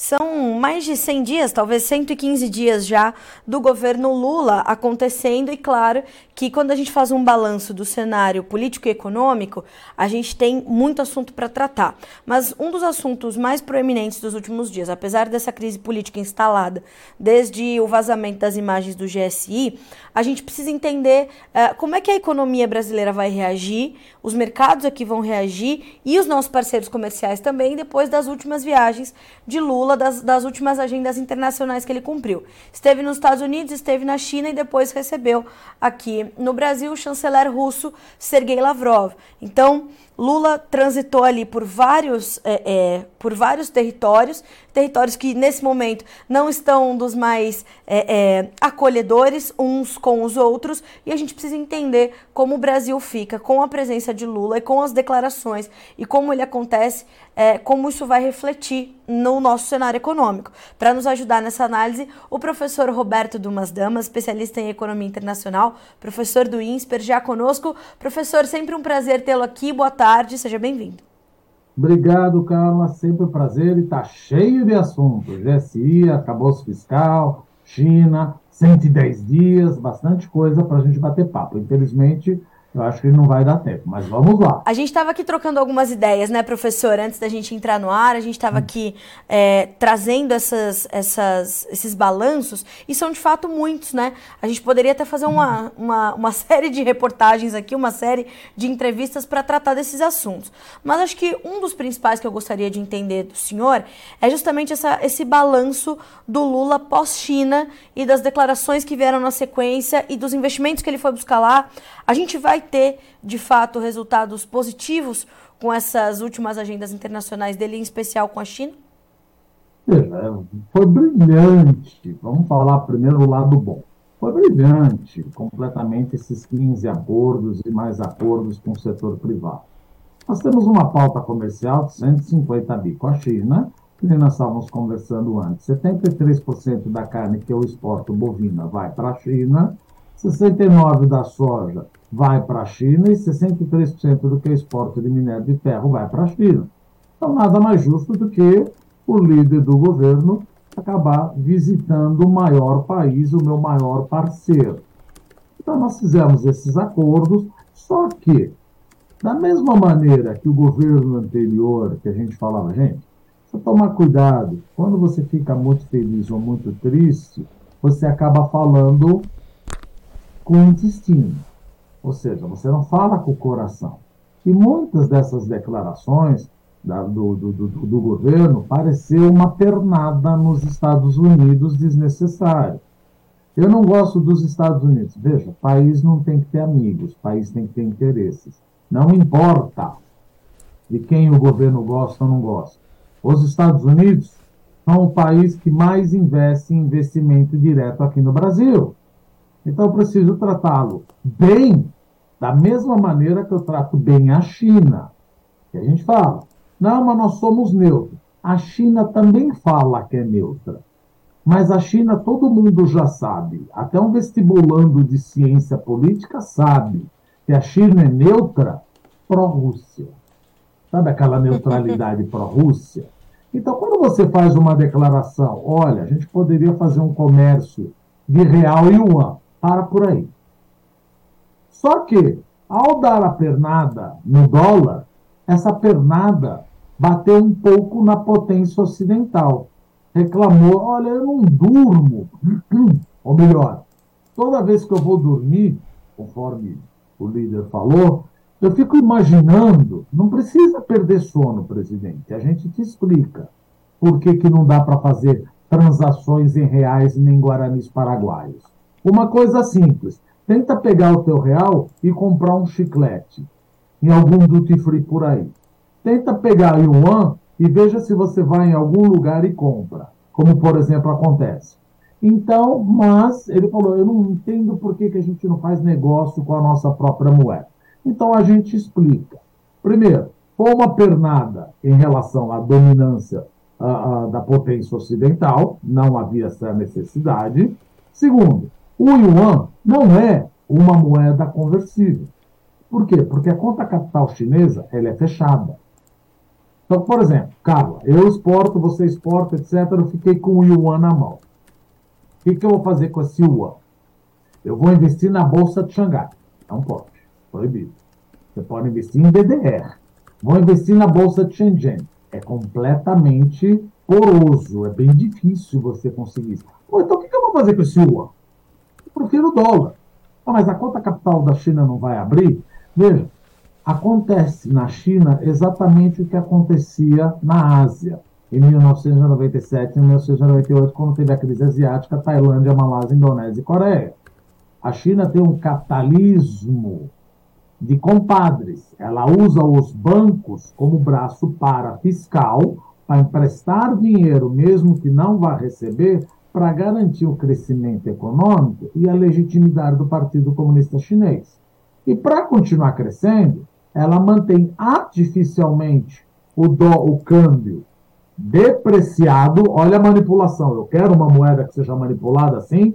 São mais de 100 dias, talvez 115 dias já, do governo Lula acontecendo, e claro que quando a gente faz um balanço do cenário político e econômico, a gente tem muito assunto para tratar. Mas um dos assuntos mais proeminentes dos últimos dias, apesar dessa crise política instalada desde o vazamento das imagens do GSI, a gente precisa entender uh, como é que a economia brasileira vai reagir, os mercados aqui vão reagir e os nossos parceiros comerciais também, depois das últimas viagens de Lula das, das últimas agendas internacionais que ele cumpriu. Esteve nos Estados Unidos, esteve na China e depois recebeu aqui no Brasil o chanceler russo Sergei Lavrov. Então, Lula transitou ali por vários, é, é, por vários territórios, territórios que nesse momento não estão dos mais é, é, acolhedores uns com os outros, e a gente precisa entender como o Brasil fica com a presença de Lula e com as declarações e como ele acontece, é, como isso vai refletir no nosso cenário econômico. Para nos ajudar nessa análise, o professor Roberto Dumas Damas, especialista em economia internacional, professor do INSPER, já conosco. Professor, sempre um prazer tê-lo aqui. Boa tarde seja bem-vindo. Obrigado, Carla. Sempre um prazer e está cheio de assuntos. GSI, acabouço fiscal, China, 110 dias, bastante coisa para a gente bater papo. Infelizmente, eu acho que não vai dar tempo, mas vamos lá. A gente estava aqui trocando algumas ideias, né, professor? Antes da gente entrar no ar, a gente estava aqui é, trazendo essas, essas, esses balanços, e são de fato muitos, né? A gente poderia até fazer uma, uma, uma série de reportagens aqui, uma série de entrevistas para tratar desses assuntos. Mas acho que um dos principais que eu gostaria de entender do senhor é justamente essa, esse balanço do Lula pós-China e das declarações que vieram na sequência e dos investimentos que ele foi buscar lá. A gente vai vai ter, de fato, resultados positivos com essas últimas agendas internacionais dele, em especial com a China? É, foi brilhante. Vamos falar primeiro o lado bom. Foi brilhante completamente esses 15 acordos e mais acordos com o setor privado. Nós temos uma pauta comercial de 150 bi com a China, que nós estávamos conversando antes. 73% da carne que eu exporto bovina vai para a China, 69% da soja vai para a China e 63% do que é exporta de minério de ferro vai para a China. Então, nada mais justo do que o líder do governo acabar visitando o maior país, o meu maior parceiro. Então, nós fizemos esses acordos, só que, da mesma maneira que o governo anterior, que a gente falava, gente, precisa tomar cuidado, quando você fica muito feliz ou muito triste, você acaba falando com o intestino. Ou seja, você não fala com o coração. E muitas dessas declarações da, do, do, do, do, governo pareceu uma pernada nos Estados Unidos desnecessária. Eu não gosto dos Estados Unidos. Veja, país não tem que ter amigos, país tem que ter interesses. Não importa de quem o governo gosta ou não gosta. Os Estados Unidos são o país que mais investe em investimento direto aqui no Brasil. Então eu preciso tratá-lo bem, da mesma maneira que eu trato bem a China. Que a gente fala, não, mas nós somos neutros. A China também fala que é neutra. Mas a China todo mundo já sabe, até um vestibulando de ciência política sabe que a China é neutra pró-Rússia. Sabe aquela neutralidade pró-Rússia? Então, quando você faz uma declaração, olha, a gente poderia fazer um comércio de real e yuan, para por aí. Só que, ao dar a pernada no dólar, essa pernada bateu um pouco na potência ocidental. Reclamou: olha, eu não durmo. Ou melhor, toda vez que eu vou dormir, conforme o líder falou, eu fico imaginando, não precisa perder sono, presidente, a gente te explica por que, que não dá para fazer transações em reais nem guaranis paraguaios. Uma coisa simples. Tenta pegar o teu real e comprar um chiclete em algum duty free por aí. Tenta pegar yuan e veja se você vai em algum lugar e compra, como por exemplo acontece. Então, mas ele falou, eu não entendo por que, que a gente não faz negócio com a nossa própria moeda. Então a gente explica. Primeiro, foi uma pernada em relação à dominância da potência ocidental, não havia essa necessidade. Segundo, o yuan não é uma moeda conversível. Por quê? Porque a conta capital chinesa ela é fechada. Então, por exemplo, Carla, eu exporto, você exporta, etc. Eu fiquei com o Yuan na mão. O que, que eu vou fazer com esse Yuan? Eu vou investir na Bolsa de Xangai. Não pode. Proibido. Você pode investir em BDR. Vou investir na Bolsa de Shenzhen. É completamente poroso. É bem difícil você conseguir. Pô, então o que, que eu vou fazer com esse Yuan? Eu prefiro o dólar. Ah, mas a conta capital da China não vai abrir? Veja, acontece na China exatamente o que acontecia na Ásia em 1997 e 1998, quando teve a crise asiática, Tailândia, Malásia, Indonésia e Coreia. A China tem um capitalismo de compadres. Ela usa os bancos como braço para fiscal, para emprestar dinheiro, mesmo que não vá receber, para garantir o crescimento econômico e a legitimidade do Partido Comunista Chinês. E para continuar crescendo, ela mantém artificialmente o, dó, o câmbio depreciado. Olha a manipulação. Eu quero uma moeda que seja manipulada assim?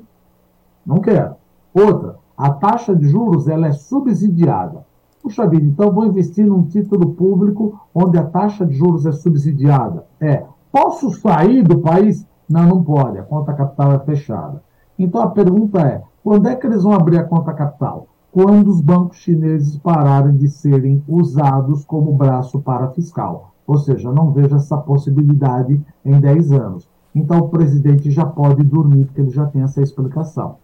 Não quero. Outra, a taxa de juros ela é subsidiada. Puxa vida, então vou investir num título público onde a taxa de juros é subsidiada. É, posso sair do país? Não, não pode, a conta capital é fechada. Então a pergunta é: quando é que eles vão abrir a conta capital? Quando os bancos chineses pararem de serem usados como braço para fiscal. Ou seja, não vejo essa possibilidade em 10 anos. Então o presidente já pode dormir, porque ele já tem essa explicação.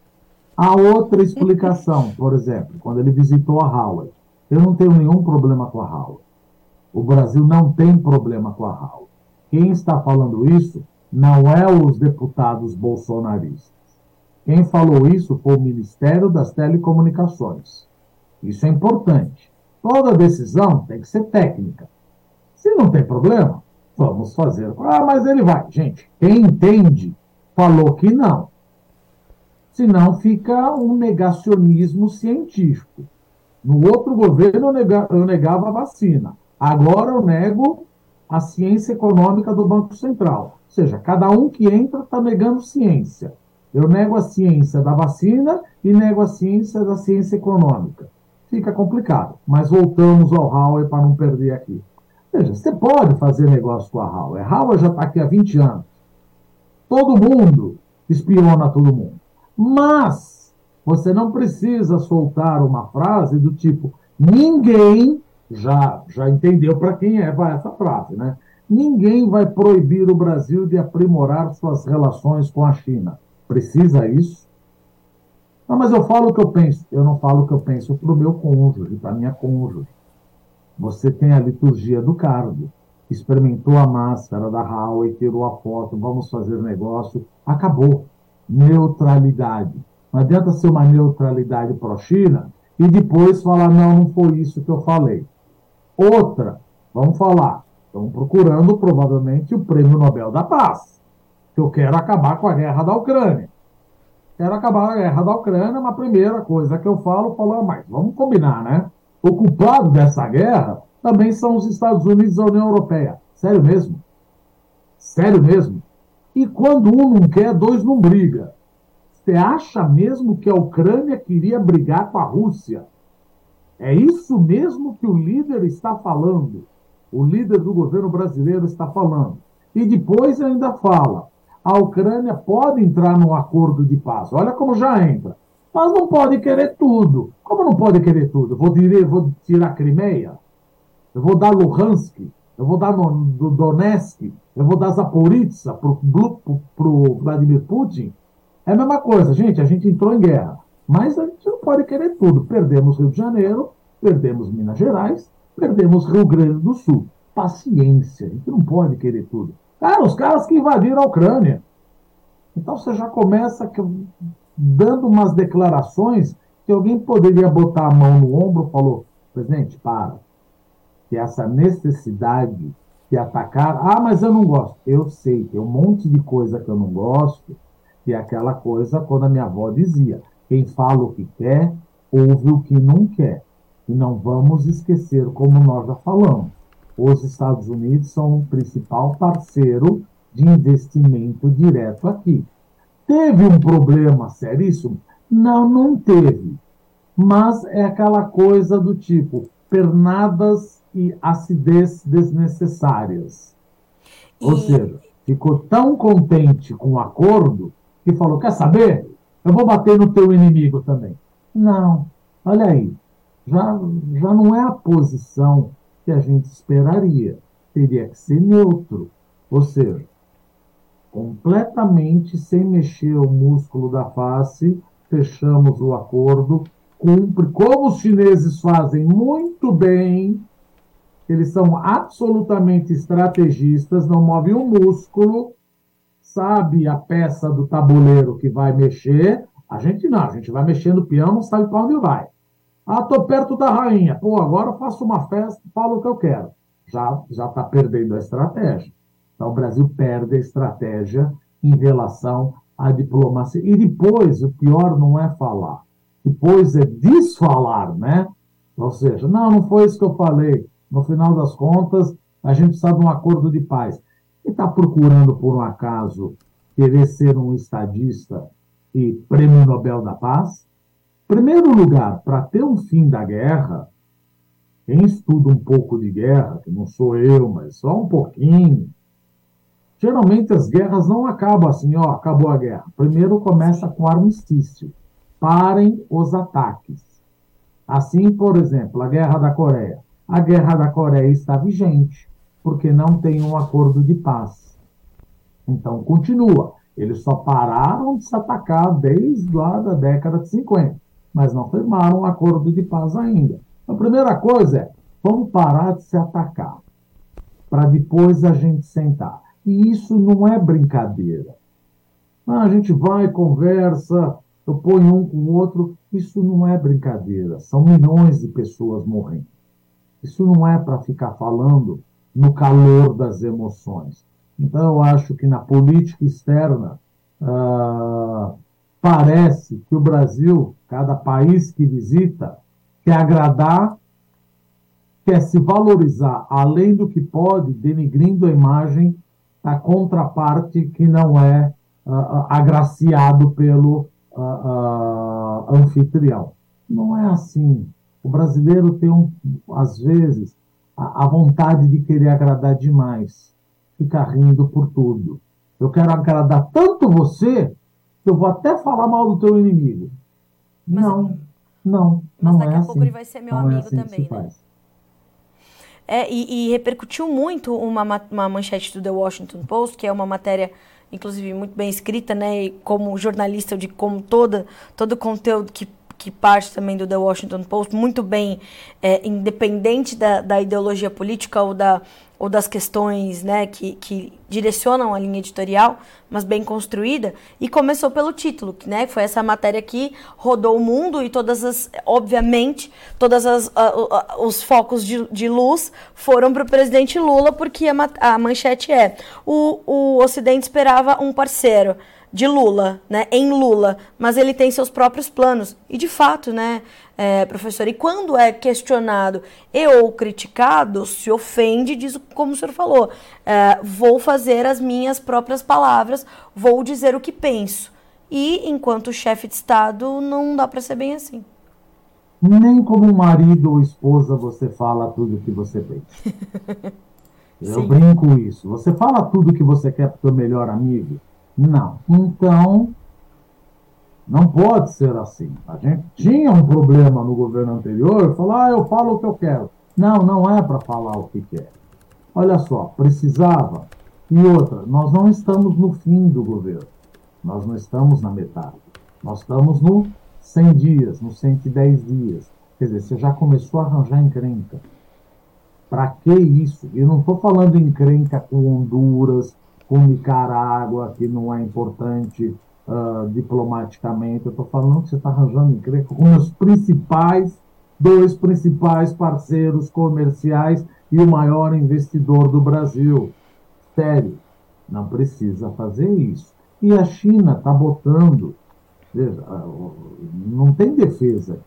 A outra explicação, por exemplo, quando ele visitou a Howard, eu não tenho nenhum problema com a Howard. O Brasil não tem problema com a Howard. Quem está falando isso não é os deputados bolsonaristas. Quem falou isso foi o Ministério das Telecomunicações. Isso é importante. Toda decisão tem que ser técnica. Se não tem problema, vamos fazer. Ah, mas ele vai. Gente, quem entende falou que não senão fica um negacionismo científico. No outro governo eu, eu negava a vacina. Agora eu nego a ciência econômica do Banco Central. Ou seja, cada um que entra está negando ciência. Eu nego a ciência da vacina e nego a ciência da ciência econômica. Fica complicado. Mas voltamos ao Howard para não perder aqui. Veja, você pode fazer negócio com a Howard. A já está aqui há 20 anos. Todo mundo espiona todo mundo. Mas você não precisa soltar uma frase do tipo: ninguém já, já entendeu para quem é vai essa frase, né? Ninguém vai proibir o Brasil de aprimorar suas relações com a China. Precisa isso? Não, mas eu falo o que eu penso. Eu não falo o que eu penso para o meu cônjuge, para a minha cônjuge. Você tem a liturgia do cargo. Experimentou a máscara da Huawei, tirou a foto, vamos fazer negócio. Acabou neutralidade. Não adianta ser uma neutralidade pró-China e depois falar, não, não foi isso que eu falei. Outra, vamos falar, estão procurando provavelmente o Prêmio Nobel da Paz, que eu quero acabar com a guerra da Ucrânia. Quero acabar a guerra da Ucrânia, uma primeira coisa que eu falo, falo, ah, mas vamos combinar, né? O culpado dessa guerra também são os Estados Unidos e a União Europeia. Sério mesmo? Sério mesmo? E quando um não quer, dois não briga. Você acha mesmo que a Ucrânia queria brigar com a Rússia? É isso mesmo que o líder está falando. O líder do governo brasileiro está falando. E depois ainda fala: a Ucrânia pode entrar num acordo de paz. Olha como já entra. Mas não pode querer tudo. Como não pode querer tudo? vou, tirar, vou tirar Crimeia? Eu vou dar Luhansk? Eu vou dar Donetsk? eu vou dar Zaporizhzhia para o Vladimir Putin, é a mesma coisa, gente, a gente entrou em guerra. Mas a gente não pode querer tudo. Perdemos Rio de Janeiro, perdemos Minas Gerais, perdemos Rio Grande do Sul. Paciência, a gente não pode querer tudo. Cara, os caras que invadiram a Ucrânia. Então você já começa dando umas declarações que alguém poderia botar a mão no ombro e falou, presidente, para. Que essa necessidade se atacar. Ah, mas eu não gosto. Eu sei, tem um monte de coisa que eu não gosto, que é aquela coisa quando a minha avó dizia: quem fala o que quer, ouve o que não quer. E não vamos esquecer, como nós já falamos, os Estados Unidos são o principal parceiro de investimento direto aqui. Teve um problema seríssimo? Não, não teve. Mas é aquela coisa do tipo: pernadas e acidez desnecessárias. E... Ou seja, ficou tão contente com o acordo que falou: quer saber? Eu vou bater no teu inimigo também. Não, olha aí, já, já não é a posição que a gente esperaria. Teria que ser neutro, ou seja, completamente sem mexer o músculo da face, fechamos o acordo, cumpre, como os chineses fazem muito bem, eles são absolutamente estrategistas, não movem um músculo, sabe a peça do tabuleiro que vai mexer, a gente não, a gente vai mexendo o peão, não sabe para onde vai. Ah, tô perto da rainha. Pô, agora eu faço uma festa, falo o que eu quero. Já já está perdendo a estratégia. Então o Brasil perde a estratégia em relação à diplomacia. E depois, o pior não é falar. Depois é desfalar, né? Ou seja, não, não foi isso que eu falei. No final das contas, a gente precisa de um acordo de paz. E está procurando, por um acaso, querer ser um estadista e prêmio Nobel da Paz? Primeiro lugar, para ter um fim da guerra, quem estuda um pouco de guerra, que não sou eu, mas só um pouquinho, geralmente as guerras não acabam assim, ó, acabou a guerra. Primeiro começa com armistício. Parem os ataques. Assim, por exemplo, a Guerra da Coreia. A Guerra da Coreia está vigente, porque não tem um acordo de paz. Então, continua. Eles só pararam de se atacar desde lá da década de 50 mas não firmaram um acordo de paz ainda. A primeira coisa é, vamos parar de se atacar, para depois a gente sentar. E isso não é brincadeira. Ah, a gente vai, conversa, eu ponho um com o outro. Isso não é brincadeira. São milhões de pessoas morrendo. Isso não é para ficar falando no calor das emoções. Então, eu acho que na política externa, ah, parece que o Brasil, cada país que visita, quer agradar, quer se valorizar além do que pode, denigrindo a imagem da contraparte que não é uh, agraciado pelo uh, uh, anfitrião. Não é assim. O brasileiro tem, um, às vezes, a, a vontade de querer agradar demais, ficar rindo por tudo. Eu quero agradar tanto você eu vou até falar mal do teu inimigo. Mas, não, não, mas não daqui é a assim. pouco ele vai ser meu não é amigo assim também, né? É, e, e, repercutiu muito uma, uma manchete do The Washington Post, que é uma matéria, inclusive, muito bem escrita, né? E como jornalista, de como toda, todo o conteúdo que que parte também do The Washington Post, muito bem é, independente da, da ideologia política ou, da, ou das questões né, que, que direcionam a linha editorial, mas bem construída, e começou pelo título, que né, foi essa matéria que rodou o mundo e todas as, obviamente, uh, os focos de, de luz foram para o presidente Lula, porque a, a manchete é o, o Ocidente esperava um parceiro de Lula, né, em Lula, mas ele tem seus próprios planos. E de fato, né, é, professor, e quando é questionado e ou criticado, se ofende, diz como o senhor falou, é, vou fazer as minhas próprias palavras, vou dizer o que penso. E enquanto chefe de Estado, não dá para ser bem assim. Nem como marido ou esposa você fala tudo o que você pensa. Eu brinco isso. Você fala tudo o que você quer para o seu melhor amigo não. Então, não pode ser assim. A gente tinha um problema no governo anterior, falar, ah, eu falo o que eu quero. Não, não é para falar o que quer. Olha só, precisava. E outra, nós não estamos no fim do governo. Nós não estamos na metade. Nós estamos no 100 dias, no 110 dias. Quer dizer, você já começou a arranjar encrenca. Para que isso? E não estou falando encrenca com Honduras, com Nicarágua, que não é importante uh, diplomaticamente. Eu estou falando que você está arranjando encrenca com os principais, dois principais parceiros comerciais e o maior investidor do Brasil. Sério, não precisa fazer isso. E a China está botando. Veja, ah, não tem defesa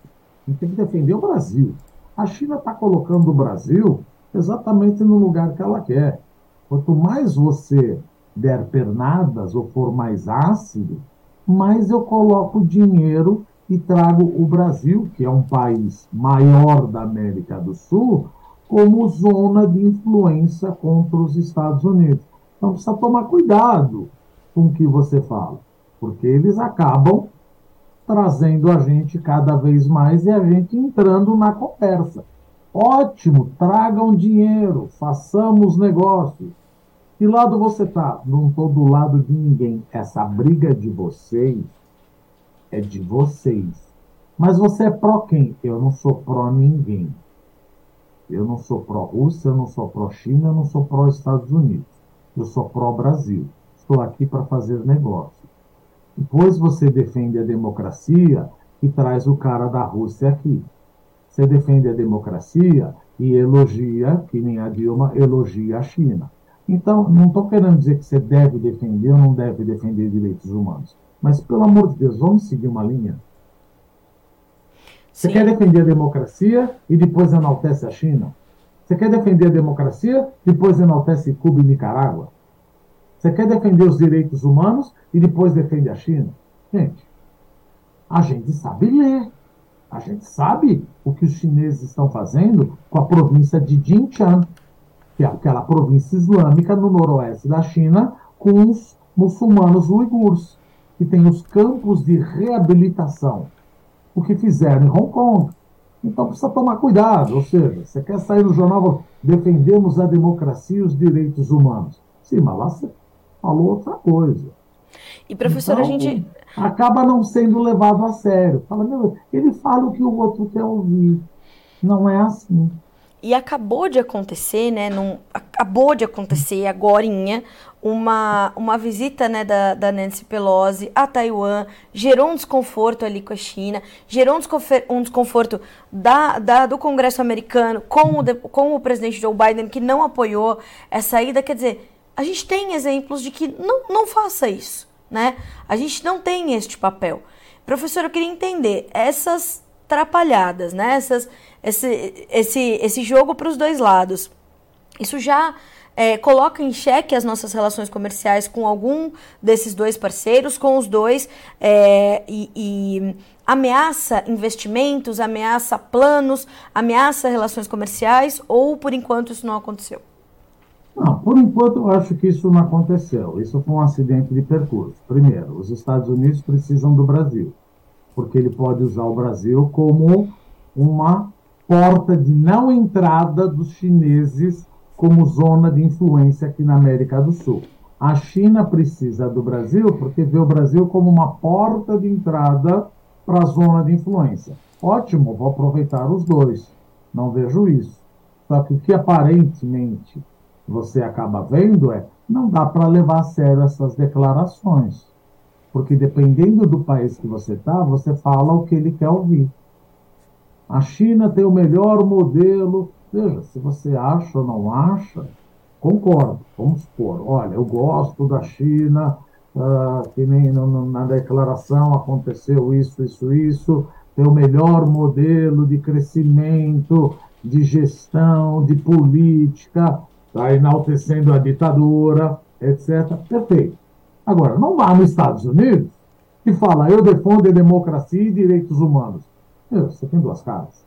tem que defender o Brasil. A China está colocando o Brasil exatamente no lugar que ela quer. Quanto mais você der pernadas ou for mais ácido, mais eu coloco dinheiro e trago o Brasil, que é um país maior da América do Sul, como zona de influência contra os Estados Unidos. Então precisa tomar cuidado com o que você fala, porque eles acabam trazendo a gente cada vez mais e a gente entrando na conversa. Ótimo, tragam dinheiro, façamos negócios. Que lado você está? Não estou do lado de ninguém. Essa briga de vocês é de vocês. Mas você é pró quem? Eu não sou pró ninguém. Eu não sou pró-Rússia, eu não sou pró-China, eu não sou pró-Estados Unidos. Eu sou pró-Brasil. Estou aqui para fazer negócio. Depois você defende a democracia e traz o cara da Rússia aqui. Você defende a democracia e elogia, que nem a Dilma elogia a China. Então, não estou querendo dizer que você deve defender ou não deve defender direitos humanos. Mas, pelo amor de Deus, vamos seguir uma linha. Você Sim. quer defender a democracia e depois enaltece a China? Você quer defender a democracia, depois enaltece Cuba e Nicarágua? Você quer defender os direitos humanos e depois defende a China? Gente, a gente sabe ler. A gente sabe o que os chineses estão fazendo com a província de Xinjiang, que é aquela província islâmica no noroeste da China, com os muçulmanos uigures, que tem os campos de reabilitação o que fizeram em Hong Kong. Então precisa tomar cuidado, ou seja, você quer sair no jornal, defendemos a democracia e os direitos humanos. Sim, mas lá você falou outra coisa. E professor, então, a gente. Acaba não sendo levado a sério. Fala, meu, ele fala o que o outro quer ouvir. Não é assim. E acabou de acontecer, né? Num, acabou de acontecer agora uma, uma visita né, da, da Nancy Pelosi a Taiwan, gerou um desconforto ali com a China, gerou um desconforto da, da, do Congresso americano com o, com o presidente Joe Biden, que não apoiou essa ida. Quer dizer, a gente tem exemplos de que não, não faça isso, né? A gente não tem este papel. Professor, eu queria entender essas atrapalhadas, né? Essas, esse, esse, esse jogo para os dois lados. Isso já é, coloca em xeque as nossas relações comerciais com algum desses dois parceiros, com os dois, é, e, e, ameaça investimentos, ameaça planos, ameaça relações comerciais, ou por enquanto isso não aconteceu? Não, por enquanto eu acho que isso não aconteceu. Isso foi um acidente de percurso. Primeiro, os Estados Unidos precisam do Brasil porque ele pode usar o Brasil como uma porta de não entrada dos chineses como zona de influência aqui na América do Sul. A China precisa do Brasil porque vê o Brasil como uma porta de entrada para a zona de influência. Ótimo, vou aproveitar os dois. Não vejo isso. Só que o que aparentemente você acaba vendo é não dá para levar a sério essas declarações. Porque dependendo do país que você está, você fala o que ele quer ouvir. A China tem o melhor modelo. Veja, se você acha ou não acha, concordo. Vamos supor, olha, eu gosto da China, uh, que nem na declaração aconteceu isso, isso, isso, tem o melhor modelo de crescimento, de gestão, de política, está enaltecendo a ditadura, etc. Perfeito. Agora, não vá nos Estados Unidos e fala, eu defendo a democracia e direitos humanos. Você tem duas caras.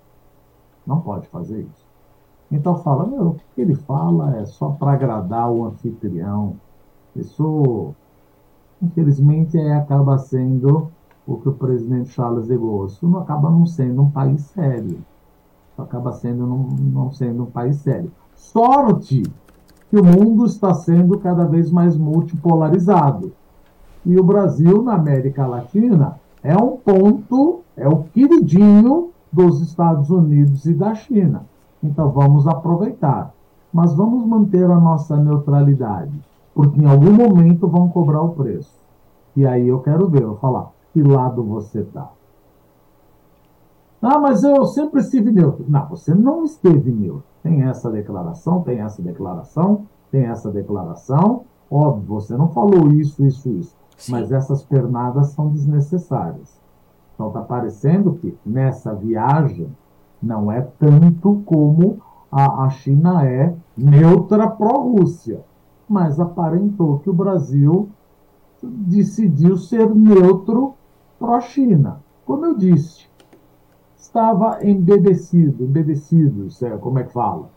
Não pode fazer isso. Então fala, meu, o que ele fala é só para agradar o anfitrião. Isso, infelizmente, é, acaba sendo o que o presidente Charles de Gaulle, isso não acaba não sendo um país sério. Isso acaba sendo não, não sendo um país sério. Sorte que o mundo está sendo cada vez mais multipolarizado. E o Brasil, na América Latina, é um ponto, é o queridinho dos Estados Unidos e da China. Então vamos aproveitar. Mas vamos manter a nossa neutralidade, porque em algum momento vão cobrar o preço. E aí eu quero ver, eu vou falar, que lado você está? Ah, mas eu sempre estive neutro. Não, você não esteve neutro. Tem essa declaração, tem essa declaração, tem essa declaração. Óbvio, você não falou isso, isso, isso. Sim. Mas essas pernadas são desnecessárias. Então está parecendo que nessa viagem não é tanto como a, a China é neutra pró-Rússia. Mas aparentou que o Brasil decidiu ser neutro pró-China. como eu disse, estava embebecido, embebecido, é, como é que fala?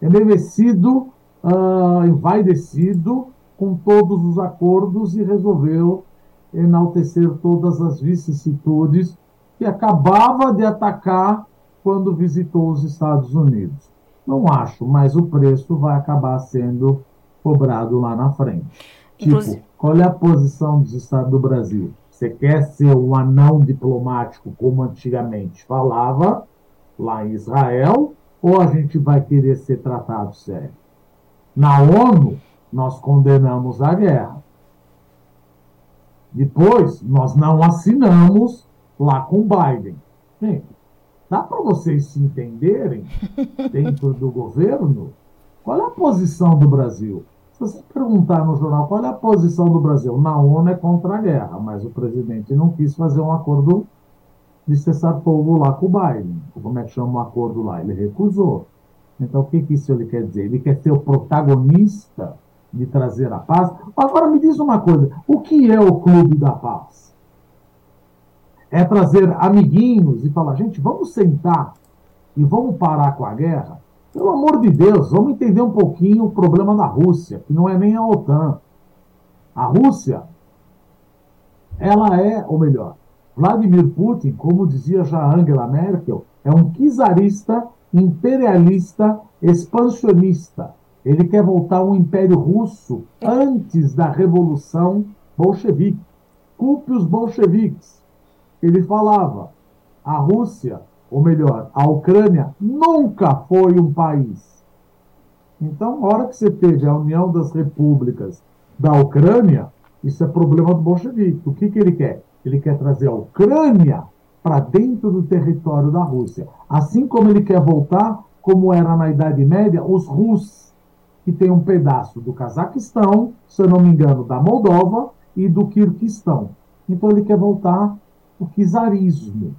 Embebecido, uh, envaidecido com todos os acordos e resolveu enaltecer todas as vicissitudes que acabava de atacar quando visitou os Estados Unidos. Não acho, mas o preço vai acabar sendo cobrado lá na frente. Tipo, Inclusive... Qual é a posição dos Estados do Brasil? Você quer ser um anão diplomático como antigamente falava lá em Israel, ou a gente vai querer ser tratado sério? Na ONU, nós condenamos a guerra. Depois, nós não assinamos lá com Biden. Gente, dá para vocês se entenderem dentro do governo? Qual é a posição do Brasil? Se você perguntar no jornal qual é a posição do Brasil, na ONU é contra a guerra, mas o presidente não quis fazer um acordo de cessar fogo lá com o Biden. Como é que chama o acordo lá? Ele recusou. Então, o que, que isso ele quer dizer? Ele quer ser o protagonista de trazer a paz. Agora, me diz uma coisa: o que é o Clube da Paz? É trazer amiguinhos e falar, gente, vamos sentar e vamos parar com a guerra? Pelo amor de Deus, vamos entender um pouquinho o problema da Rússia, que não é nem a OTAN. A Rússia, ela é, ou melhor, Vladimir Putin, como dizia já Angela Merkel, é um czarista, imperialista, expansionista. Ele quer voltar ao Império Russo antes da Revolução Bolchevique. Culpe os bolcheviques. Ele falava: a Rússia ou melhor, a Ucrânia nunca foi um país. Então, a hora que você teve a União das Repúblicas da Ucrânia, isso é problema do bolchevique. O que, que ele quer? Ele quer trazer a Ucrânia para dentro do território da Rússia. Assim como ele quer voltar, como era na Idade Média, os russos, que tem um pedaço do Cazaquistão, se eu não me engano, da Moldova e do Kirguistão. Então ele quer voltar o czarismo.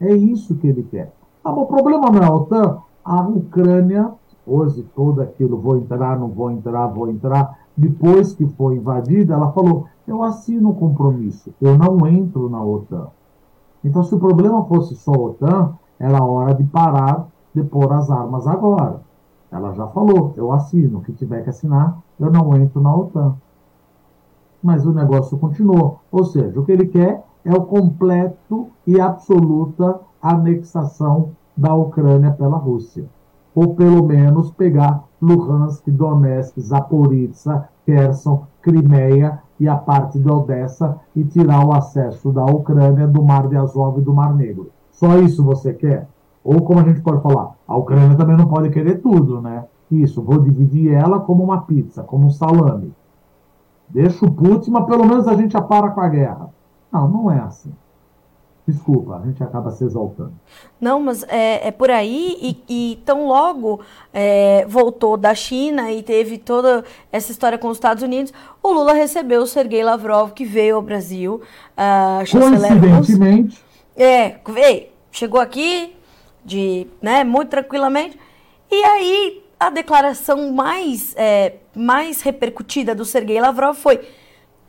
É isso que ele quer. Ah, o problema não é a OTAN. A Ucrânia, hoje todo aquilo, vou entrar, não vou entrar, vou entrar. Depois que foi invadida, ela falou: eu assino um compromisso, eu não entro na OTAN. Então, se o problema fosse só a OTAN, era hora de parar de pôr as armas agora. Ela já falou: eu assino, o que tiver que assinar, eu não entro na OTAN. Mas o negócio continuou. Ou seja, o que ele quer é o completo e absoluta anexação da Ucrânia pela Rússia. Ou pelo menos pegar Luhansk, Donetsk, Zaporizhzhia, Kherson, Crimeia e a parte de Odessa e tirar o acesso da Ucrânia do Mar de Azov e do Mar Negro. Só isso você quer? Ou como a gente pode falar, a Ucrânia também não pode querer tudo, né? Isso, vou dividir ela como uma pizza, como um salame. Deixa o Putin, mas pelo menos a gente já para com a guerra. Não, não é assim. Desculpa, a gente acaba se exaltando. Não, mas é, é por aí e, e tão logo é, voltou da China e teve toda essa história com os Estados Unidos, o Lula recebeu o Sergei Lavrov, que veio ao Brasil. Uh, Coincidentemente. É, veio, chegou aqui de, né, muito tranquilamente. E aí a declaração mais, é, mais repercutida do Sergei Lavrov foi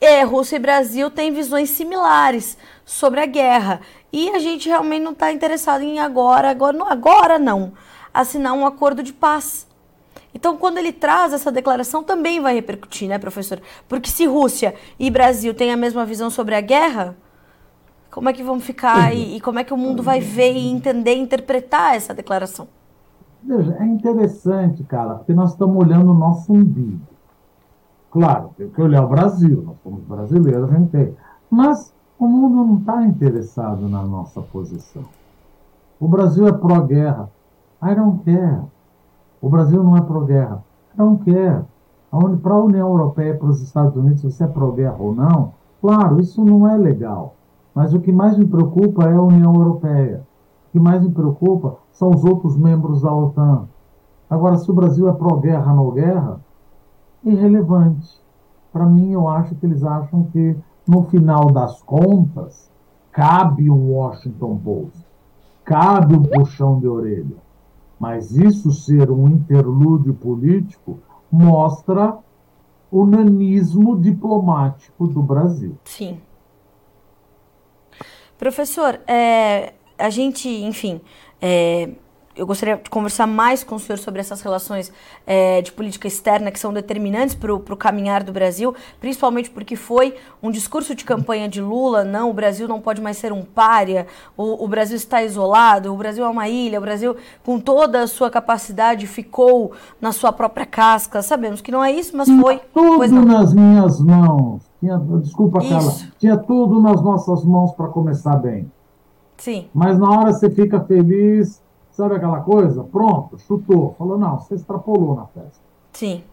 é, Rússia e Brasil têm visões similares sobre a guerra. E a gente realmente não está interessado em agora, agora não, agora não, assinar um acordo de paz. Então, quando ele traz essa declaração, também vai repercutir, né, professor? Porque se Rússia e Brasil têm a mesma visão sobre a guerra, como é que vão ficar e, e como é que o mundo vai ver e entender, interpretar essa declaração? Veja, é interessante, cara, porque nós estamos olhando o nosso umbigo. Claro, tem que olhar o Brasil, nós somos brasileiros, a gente tem. Mas o mundo não está interessado na nossa posição. O Brasil é pró-guerra. I don't care. O Brasil não é pró-guerra. I don't care. Para a União Europeia e para os Estados Unidos, se você é pró-guerra ou não, claro, isso não é legal. Mas o que mais me preocupa é a União Europeia. O que mais me preocupa são os outros membros da OTAN. Agora, se o Brasil é pró-guerra ou guerra, irrelevante. Para mim, eu acho que eles acham que, no final das contas, cabe um Washington Post, cabe um puxão de orelha. Mas isso ser um interlúdio político mostra o nanismo diplomático do Brasil. Sim. Professor, é, a gente, enfim, é, eu gostaria de conversar mais com o senhor sobre essas relações é, de política externa que são determinantes para o caminhar do Brasil, principalmente porque foi um discurso de campanha de Lula, não, o Brasil não pode mais ser um pária, o, o Brasil está isolado, o Brasil é uma ilha, o Brasil, com toda a sua capacidade, ficou na sua própria casca. Sabemos que não é isso, mas foi. Tudo nas minhas mãos. Tinha, desculpa, Carla. Tinha tudo nas nossas mãos para começar bem. Sim. Mas na hora você fica feliz Sabe aquela coisa? Pronto, chutou. Falou, não, você extrapolou na festa. Sim.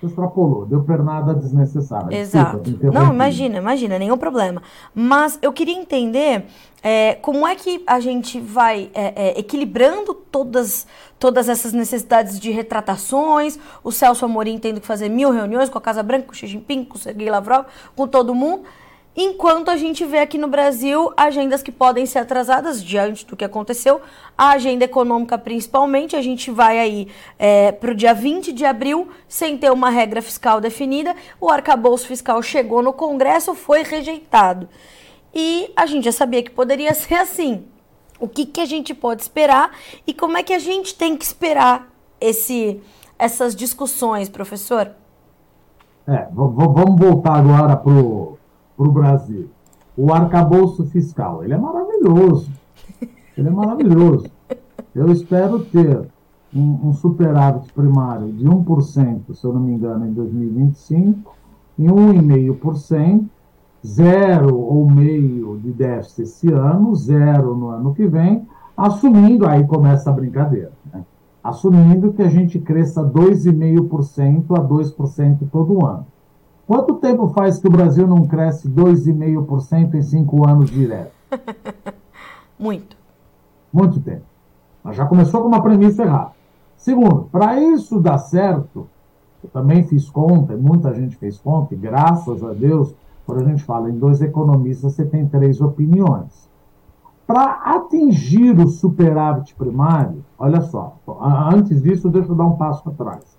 Você extrapolou, deu pernada desnecessária. Exato. Desculpa, não, imagina, imagina, nenhum problema. Mas eu queria entender é, como é que a gente vai é, é, equilibrando todas, todas essas necessidades de retratações, o Celso Amorim tendo que fazer mil reuniões com a Casa Branca, com o Xi Jinping, com o Sergei Lavrov, com todo mundo, Enquanto a gente vê aqui no Brasil agendas que podem ser atrasadas diante do que aconteceu, a agenda econômica principalmente, a gente vai aí é, para o dia 20 de abril sem ter uma regra fiscal definida, o arcabouço fiscal chegou no Congresso, foi rejeitado. E a gente já sabia que poderia ser assim. O que, que a gente pode esperar e como é que a gente tem que esperar esse, essas discussões, professor? É, vamos voltar agora para o para o Brasil. O arcabouço fiscal, ele é maravilhoso. Ele é maravilhoso. Eu espero ter um, um superávit primário de 1%, se eu não me engano, em 2025, e 1,5%, zero ou meio de déficit esse ano, zero no ano que vem, assumindo, aí começa a brincadeira, né? assumindo que a gente cresça 2,5% a 2% todo ano. Quanto tempo faz que o Brasil não cresce 2,5% em cinco anos direto? Muito. Muito tempo. Mas já começou com uma premissa errada. Segundo, para isso dar certo, eu também fiz conta, muita gente fez conta, e graças a Deus, quando a gente fala em dois economistas, você tem três opiniões. Para atingir o superávit primário, olha só, antes disso, deixa eu dar um passo atrás.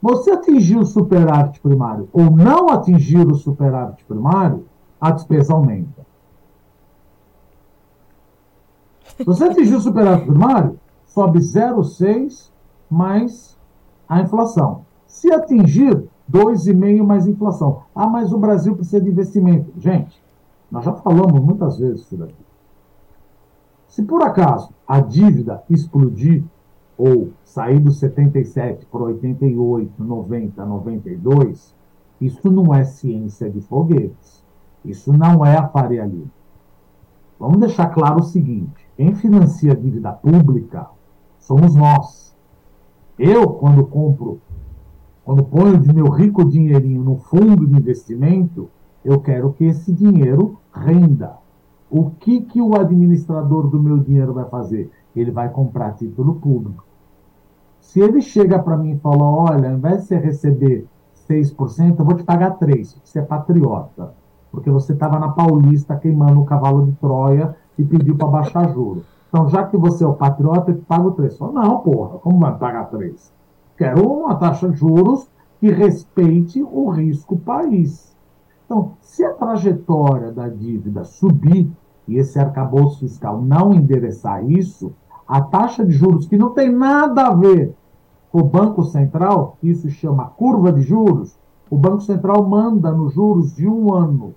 Você atingir o superávit primário ou não atingir o superávit primário, a despesa aumenta. Você atingir o superávit primário, sobe 0,6 mais a inflação. Se atingir 2,5 mais inflação. Ah, mas o Brasil precisa de investimento. Gente, nós já falamos muitas vezes isso daqui. Se por acaso a dívida explodir, ou sair do 77 para 88, 90, 92, isso não é ciência de foguetes. Isso não é a Faria Lima. Vamos deixar claro o seguinte: quem financia a dívida pública somos nós. Eu, quando compro, quando ponho de meu rico dinheirinho no fundo de investimento, eu quero que esse dinheiro renda. O que, que o administrador do meu dinheiro vai fazer? Ele vai comprar título público. Se ele chega para mim e fala, olha, ao invés de você receber 6%, eu vou te pagar 3%, porque você é patriota. Porque você estava na Paulista queimando o cavalo de Troia e pediu para baixar juros. Então, já que você é o patriota, eu te pago 3%. Falo, não, porra, como vai pagar 3%? Quero uma taxa de juros que respeite o risco país. Então, se a trajetória da dívida subir e esse arcabouço fiscal não endereçar isso, a taxa de juros, que não tem nada a ver com o Banco Central, isso chama curva de juros, o Banco Central manda nos juros de um ano,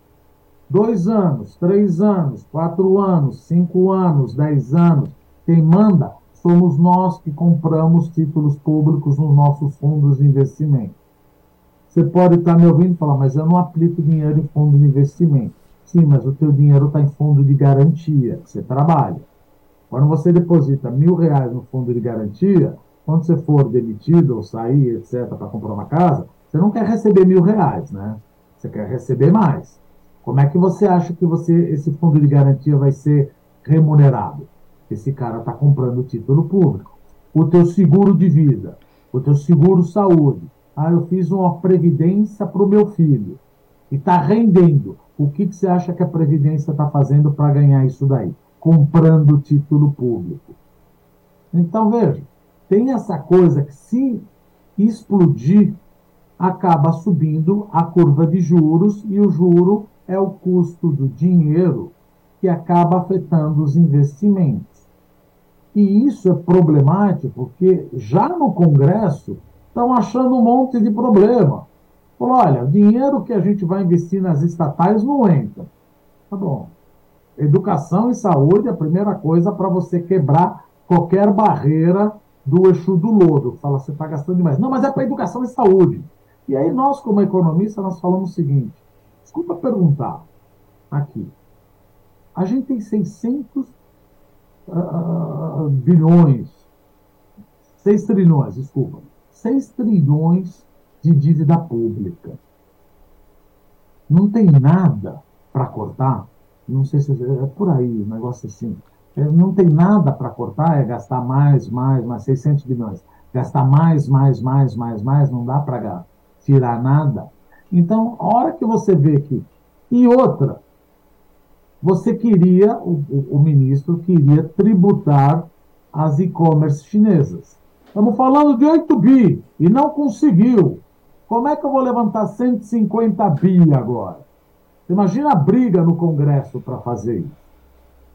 dois anos, três anos, quatro anos, cinco anos, dez anos. Quem manda somos nós que compramos títulos públicos nos nossos fundos de investimento. Você pode estar me ouvindo e falar, mas eu não aplico dinheiro em fundo de investimento. Sim, mas o teu dinheiro está em fundo de garantia, você trabalha. Quando você deposita mil reais no fundo de garantia, quando você for demitido ou sair, etc., para comprar uma casa, você não quer receber mil reais, né? Você quer receber mais. Como é que você acha que você esse fundo de garantia vai ser remunerado? Esse cara está comprando título público. O teu seguro de vida, o teu seguro saúde. Ah, eu fiz uma previdência para o meu filho e está rendendo. O que, que você acha que a previdência está fazendo para ganhar isso daí? Comprando título público. Então, veja, tem essa coisa que, se explodir, acaba subindo a curva de juros, e o juro é o custo do dinheiro que acaba afetando os investimentos. E isso é problemático porque já no Congresso estão achando um monte de problema. Olha, o dinheiro que a gente vai investir nas estatais não entra. Tá bom. Educação e saúde é a primeira coisa para você quebrar qualquer barreira do eixo do lodo. Fala, você está gastando demais. Não, mas é para educação e saúde. E aí nós, como economistas, nós falamos o seguinte, desculpa perguntar aqui, a gente tem 600 uh, bilhões, 6 trilhões, desculpa, 6 trilhões de dívida pública. Não tem nada para cortar, não sei se é por aí, um negócio assim. É, não tem nada para cortar, é gastar mais, mais, mais, 600 bilhões. Gastar mais, mais, mais, mais, mais, não dá para tirar nada. Então, a hora que você vê que. E outra, você queria, o, o, o ministro queria tributar as e-commerce chinesas. Estamos falando de 8 bi e não conseguiu. Como é que eu vou levantar 150 bi agora? Imagina a briga no Congresso para fazer isso.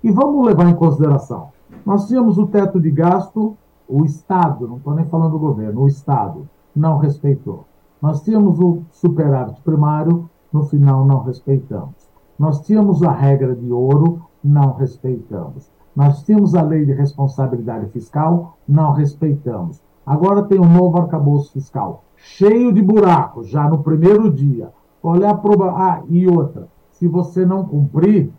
E vamos levar em consideração: nós tínhamos o teto de gasto, o Estado, não estou nem falando do governo, o Estado não respeitou. Nós tínhamos o superávit primário, no final não respeitamos. Nós tínhamos a regra de ouro, não respeitamos. Nós tínhamos a lei de responsabilidade fiscal, não respeitamos. Agora tem um novo arcabouço fiscal, cheio de buracos, já no primeiro dia. Qual é a prova? Ah, e outra, se você não cumprir,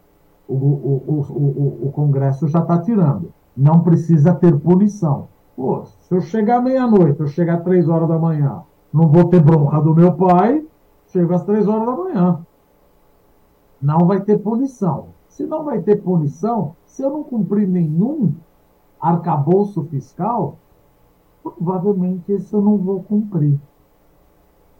o, o, o, o, o Congresso já está tirando. Não precisa ter punição. Pô, se eu chegar meia-noite, eu chegar três horas da manhã, não vou ter bronca do meu pai, chego às três horas da manhã. Não vai ter punição. Se não vai ter punição, se eu não cumprir nenhum arcabouço fiscal, provavelmente esse eu não vou cumprir.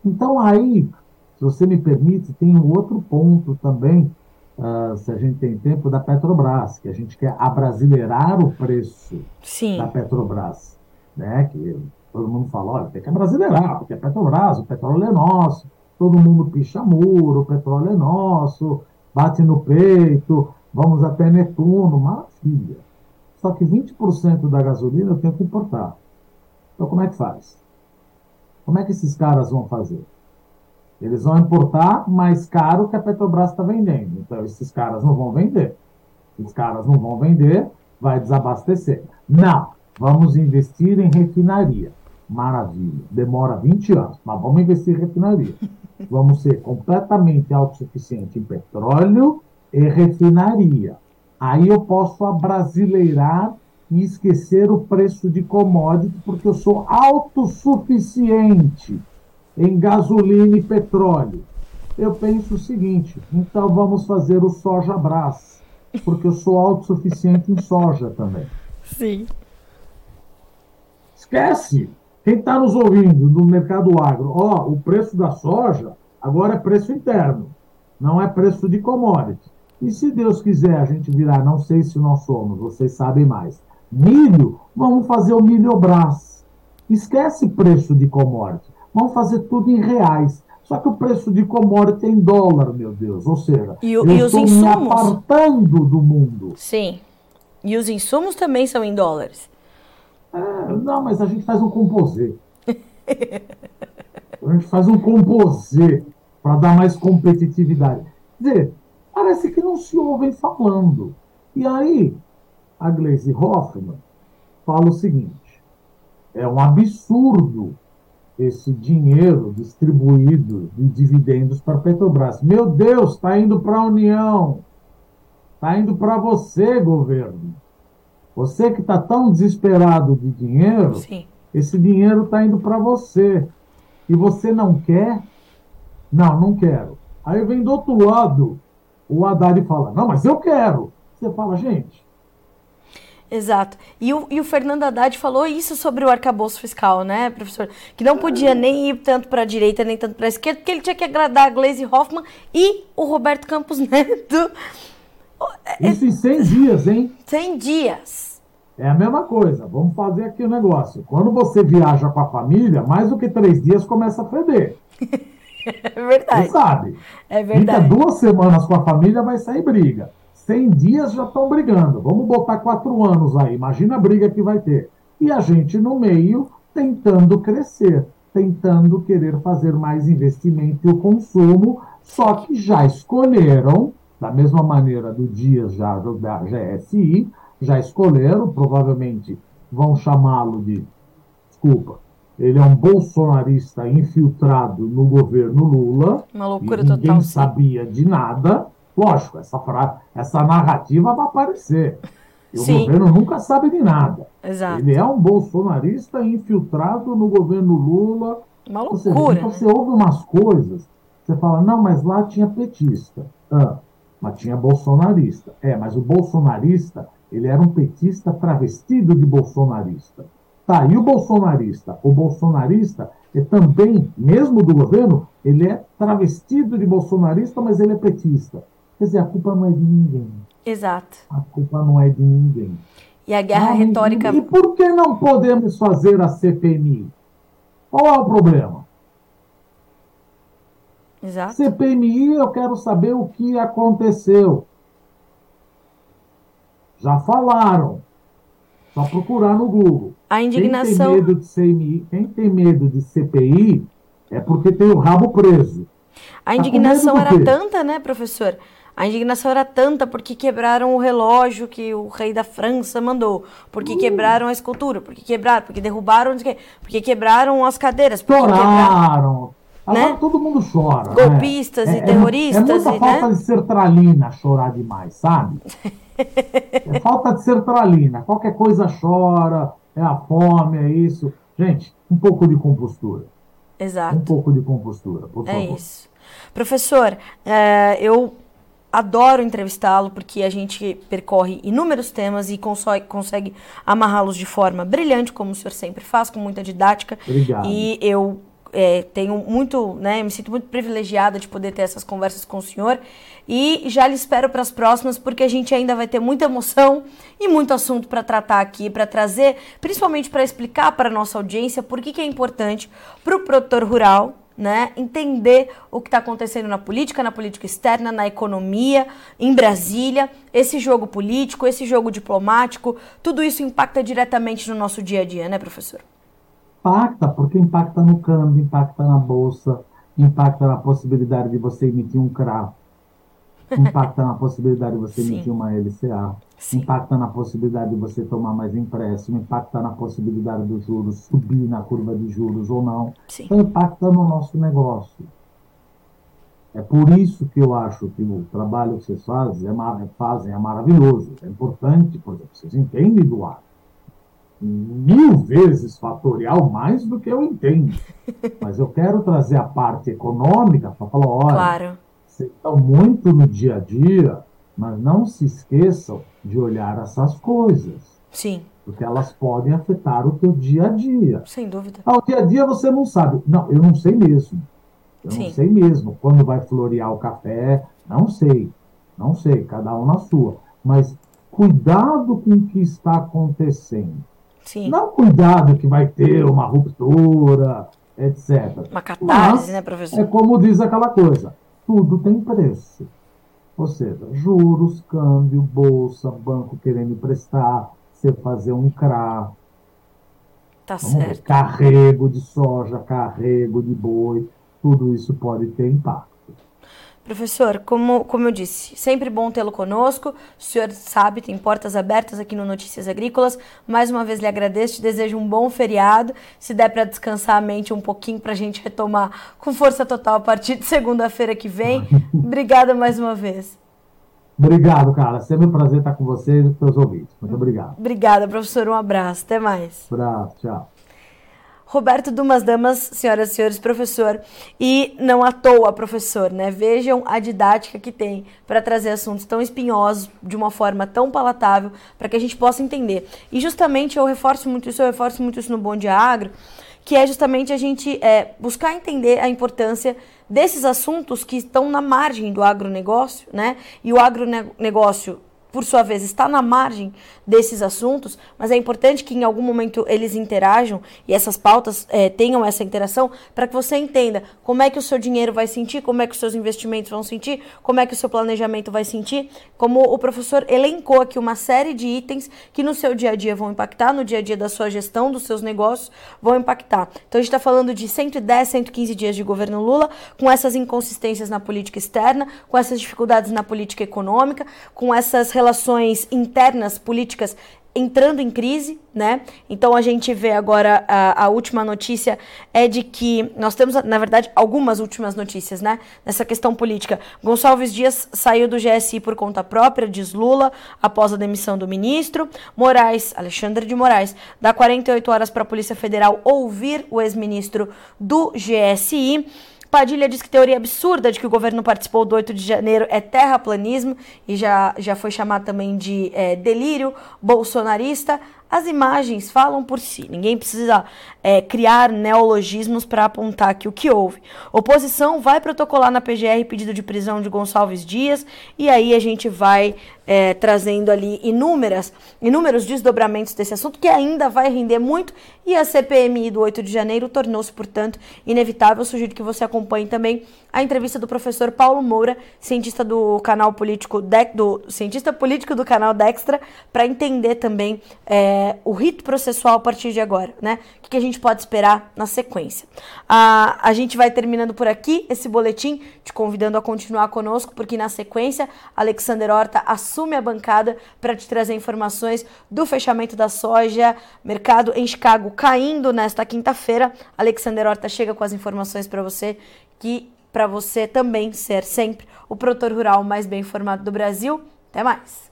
Então aí, se você me permite, tem um outro ponto também uh, se a gente tem tempo, da Petrobras, que a gente quer abrasileirar o preço Sim. da Petrobras. Né? Que todo mundo fala, olha, tem que abrasileirar, porque é Petrobras, o petróleo é nosso. Todo mundo picha muro, o petróleo é nosso, bate no peito, vamos até Netuno, maravilha. Só que 20% da gasolina eu tenho que importar. Então, como é que faz? Como é que esses caras vão fazer? Eles vão importar mais caro que a Petrobras está vendendo. Então, esses caras não vão vender. Esses caras não vão vender, vai desabastecer. Não, vamos investir em refinaria. Maravilha, demora 20 anos, mas vamos investir em refinaria. Vamos ser completamente autossuficientes em petróleo e refinaria. Aí eu posso abrasileirar e esquecer o preço de commodity, porque eu sou autossuficiente em gasolina e petróleo. Eu penso o seguinte: então vamos fazer o soja brás, porque eu sou autossuficiente em soja também. Sim. Esquece. Quem está nos ouvindo no mercado agro, ó, o preço da soja agora é preço interno, não é preço de commodity. E se Deus quiser, a gente virar, não sei se nós somos, vocês sabem mais. Milho, vamos fazer o milho brás. Esquece preço de commodity. Vamos fazer tudo em reais. Só que o preço de commodity é em dólar, meu Deus. Ou seja, e, eu e estou me apartando do mundo. Sim. E os insumos também são em dólares. É, não, mas a gente faz um composê. a gente faz um composê para dar mais competitividade. Quer dizer, parece que não se ouvem falando. E aí, a Gleisi Hoffmann fala o seguinte: é um absurdo esse dinheiro distribuído de dividendos para a Petrobras. Meu Deus, está indo para a União. Está indo para você, governo. Você que está tão desesperado de dinheiro, Sim. esse dinheiro está indo para você. E você não quer? Não, não quero. Aí vem do outro lado o Haddad fala: Não, mas eu quero. Você fala, gente, Exato. E o, e o Fernando Haddad falou isso sobre o arcabouço fiscal, né, professor? Que não podia nem ir tanto para a direita, nem tanto para a esquerda, porque ele tinha que agradar a Gleisi Hoffmann e o Roberto Campos Neto. Isso em 100 dias, hein? 100 dias. É a mesma coisa. Vamos fazer aqui o um negócio. Quando você viaja com a família, mais do que três dias começa a feder. É verdade. Você sabe. É verdade. Fica duas semanas com a família, vai sair briga. 100 dias já estão brigando. Vamos botar quatro anos aí, imagina a briga que vai ter. E a gente no meio tentando crescer, tentando querer fazer mais investimento e o consumo, só que já escolheram, da mesma maneira do Dias já da GSI, já escolheram, provavelmente vão chamá-lo de, desculpa, ele é um bolsonarista infiltrado no governo Lula. Uma loucura ninguém total. sabia sim. de nada. Lógico, essa, fra... essa narrativa vai aparecer. E o sim. governo nunca sabe de nada. Exato. Ele é um bolsonarista infiltrado no governo Lula. Uma loucura. Seja, então você ouve umas coisas, você fala, não, mas lá tinha petista. Ah, mas tinha bolsonarista. É, mas o bolsonarista, ele era um petista travestido de bolsonarista. Tá, e o bolsonarista? O bolsonarista é também, mesmo do governo, ele é travestido de bolsonarista, mas ele é petista. Quer dizer, a culpa não é de ninguém. Exato. A culpa não é de ninguém. E a guerra ah, retórica. E, e por que não podemos fazer a CPMI? Qual é o problema? Exato. CPMI, eu quero saber o que aconteceu. Já falaram. Só procurar no Google. A indignação. Quem tem medo de CMI, quem tem medo de CPI é porque tem o rabo preso. A indignação tá era tanta, né, professor? A indignação era tanta porque quebraram o relógio que o rei da França mandou, porque uh. quebraram a escultura, porque quebraram, porque derrubaram, porque quebraram as cadeiras, porque quebraram. Agora né? todo mundo chora. Golpistas né? e é, terroristas. É, é muita e, falta né? de sertralina chorar demais, sabe? é falta de sertralina. Qualquer coisa chora, é a fome, é isso. Gente, um pouco de compostura. Exato. Um pouco de compostura, por favor. É isso. Professor, é, eu adoro entrevistá-lo porque a gente percorre inúmeros temas e consegue, amarrá-los de forma brilhante, como o senhor sempre faz, com muita didática. Obrigado. E eu é, tenho muito, né, me sinto muito privilegiada de poder ter essas conversas com o senhor e já lhe espero para as próximas porque a gente ainda vai ter muita emoção e muito assunto para tratar aqui, para trazer, principalmente para explicar para a nossa audiência por que, que é importante para o produtor rural né, entender o que está acontecendo na política, na política externa, na economia, em Brasília, esse jogo político, esse jogo diplomático, tudo isso impacta diretamente no nosso dia a dia, né, professor? Impacta, porque impacta no câmbio, impacta na bolsa, impacta na possibilidade de você emitir um CRA, impacta na possibilidade de você emitir uma LCA, Sim. impacta na possibilidade de você tomar mais empréstimo, impacta na possibilidade dos juros subir na curva de juros ou não. Sim. Então impacta no nosso negócio. É por isso que eu acho que o trabalho que vocês fazem é, fazem é maravilhoso, é importante, por exemplo, vocês entendem do ar. Mil vezes fatorial mais do que eu entendo. Mas eu quero trazer a parte econômica para falar, olha, claro vocês estão muito no dia a dia, mas não se esqueçam de olhar essas coisas. Sim. Porque elas podem afetar o teu dia a dia. Sem dúvida. Ao dia a dia você não sabe. Não, eu não sei mesmo. Eu Sim. não sei mesmo. Quando vai florear o café, não sei. Não sei, cada um na sua. Mas cuidado com o que está acontecendo. Sim. Não cuidado que vai ter uma ruptura, etc. Uma catarse, Mas, né, professor? É como diz aquela coisa tudo tem preço. Ou seja, juros, câmbio, bolsa, banco querendo emprestar, você fazer um CRA. Tá certo. Ver, carrego de soja, carrego de boi, tudo isso pode ter impacto. Professor, como, como eu disse, sempre bom tê-lo conosco. O senhor sabe, tem portas abertas aqui no Notícias Agrícolas. Mais uma vez lhe agradeço, te desejo um bom feriado. Se der para descansar a mente um pouquinho para a gente retomar com força total a partir de segunda-feira que vem. Obrigada mais uma vez. Obrigado, cara. Sempre um prazer estar com vocês e com os seus ouvintes. Muito obrigado. Obrigada, professor. Um abraço. Até mais. Um abraço. Tchau. Roberto Dumas Damas, senhoras e senhores, professor, e não à toa professor, né? Vejam a didática que tem para trazer assuntos tão espinhosos de uma forma tão palatável para que a gente possa entender. E justamente eu reforço muito isso, eu reforço muito isso no Bom Dia Agro, que é justamente a gente é, buscar entender a importância desses assuntos que estão na margem do agronegócio, né? E o agronegócio por sua vez, está na margem desses assuntos, mas é importante que em algum momento eles interajam e essas pautas é, tenham essa interação para que você entenda como é que o seu dinheiro vai sentir, como é que os seus investimentos vão sentir, como é que o seu planejamento vai sentir. Como o professor elencou aqui uma série de itens que no seu dia a dia vão impactar, no dia a dia da sua gestão, dos seus negócios, vão impactar. Então a gente está falando de 110, 115 dias de governo Lula, com essas inconsistências na política externa, com essas dificuldades na política econômica, com essas relações internas políticas entrando em crise, né? Então a gente vê agora a, a, última notícia é de que nós temos, na verdade, algumas últimas notícias, né? Nessa questão política. Gonçalves Dias saiu do GSI por conta própria, diz Lula, após a demissão do ministro. Moraes, Alexandre de Moraes, dá 48 horas para a Polícia Federal ouvir o ex-ministro do GSI. Padilha diz que teoria absurda de que o governo participou do 8 de janeiro é terraplanismo e já, já foi chamado também de é, delírio bolsonarista. As imagens falam por si, ninguém precisa é, criar neologismos para apontar aqui o que houve. Oposição vai protocolar na PGR pedido de prisão de Gonçalves Dias e aí a gente vai é, trazendo ali inúmeras, inúmeros desdobramentos desse assunto que ainda vai render muito e a CPMI do 8 de janeiro tornou-se, portanto, inevitável. Eu sugiro que você acompanhe também a entrevista do professor Paulo Moura, cientista do canal político, de, do cientista político do canal Dextra, para entender também é, o rito processual a partir de agora, né? O que a gente pode esperar na sequência. A, a gente vai terminando por aqui esse boletim, te convidando a continuar conosco, porque na sequência, Alexander Horta assume a bancada para te trazer informações do fechamento da soja, mercado em Chicago caindo nesta quinta-feira. Alexander Horta chega com as informações para você que para você também ser sempre o produtor rural mais bem informado do Brasil. Até mais.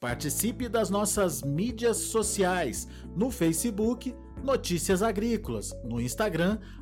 Participe das nossas mídias sociais no Facebook Notícias Agrícolas, no Instagram,